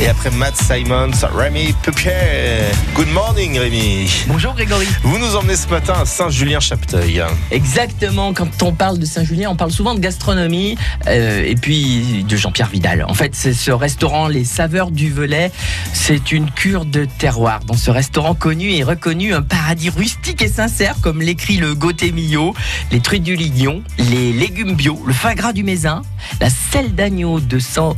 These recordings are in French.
Et après Matt Simons, Rémi Pupier. Good morning Rémi. Bonjour Grégory. Vous nous emmenez ce matin à Saint-Julien-Chapteuil. Exactement, quand on parle de Saint-Julien, on parle souvent de gastronomie euh, et puis de Jean-Pierre Vidal. En fait, c'est ce restaurant Les Saveurs du Velay. C'est une cure de terroir. Dans ce restaurant connu et reconnu, un paradis rustique et sincère, comme l'écrit le Gauthier les truites du Lignon, les légumes bio, le foie gras du Mézin, la selle d'agneau de, sang-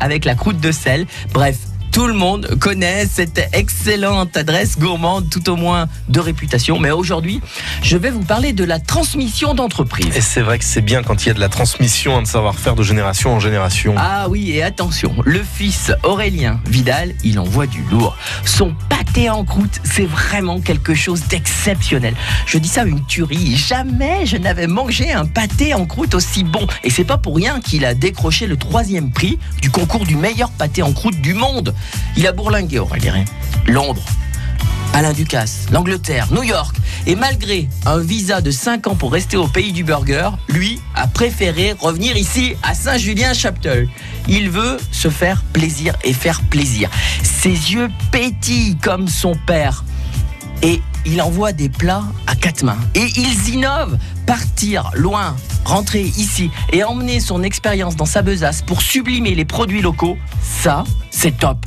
avec la croûte de sel. Bref, tout le monde connaît cette excellente adresse gourmande, tout au moins de réputation. Mais aujourd'hui, je vais vous parler de la transmission d'entreprise. Et c'est vrai que c'est bien quand il y a de la transmission, un savoir-faire de génération en génération. Ah oui, et attention, le fils Aurélien Vidal, il envoie du lourd. Son pâté en croûte, c'est vraiment quelque chose d'exceptionnel. Je dis ça une tuerie. Jamais je n'avais mangé un pâté en croûte aussi bon. Et c'est pas pour rien qu'il a décroché le troisième prix du concours du meilleur pâté en croûte du monde. Il a bourlingué Aurélien. Londres, Alain Ducasse, l'Angleterre, New York. Et malgré un visa de 5 ans pour rester au pays du burger, lui a préféré revenir ici à Saint-Julien-Chapteuil. Il veut se faire plaisir et faire plaisir. Ses yeux pétillent comme son père. Et il envoie des plats à quatre mains. Et ils innovent. Partir loin, rentrer ici et emmener son expérience dans sa besace pour sublimer les produits locaux, ça, c'est top.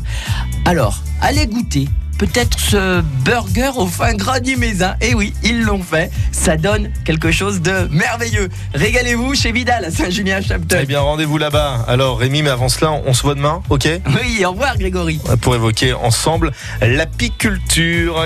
Alors, allez goûter peut-être ce burger au fin gras du Mézin. Et oui, ils l'ont fait. Ça donne quelque chose de merveilleux. Régalez-vous chez Vidal à Eh Saint-Julien-Chapteuil. bien, rendez-vous là-bas. Alors Rémi, mais avant cela, on se voit demain, ok? Oui, au revoir Grégory. Pour évoquer ensemble l'apiculture.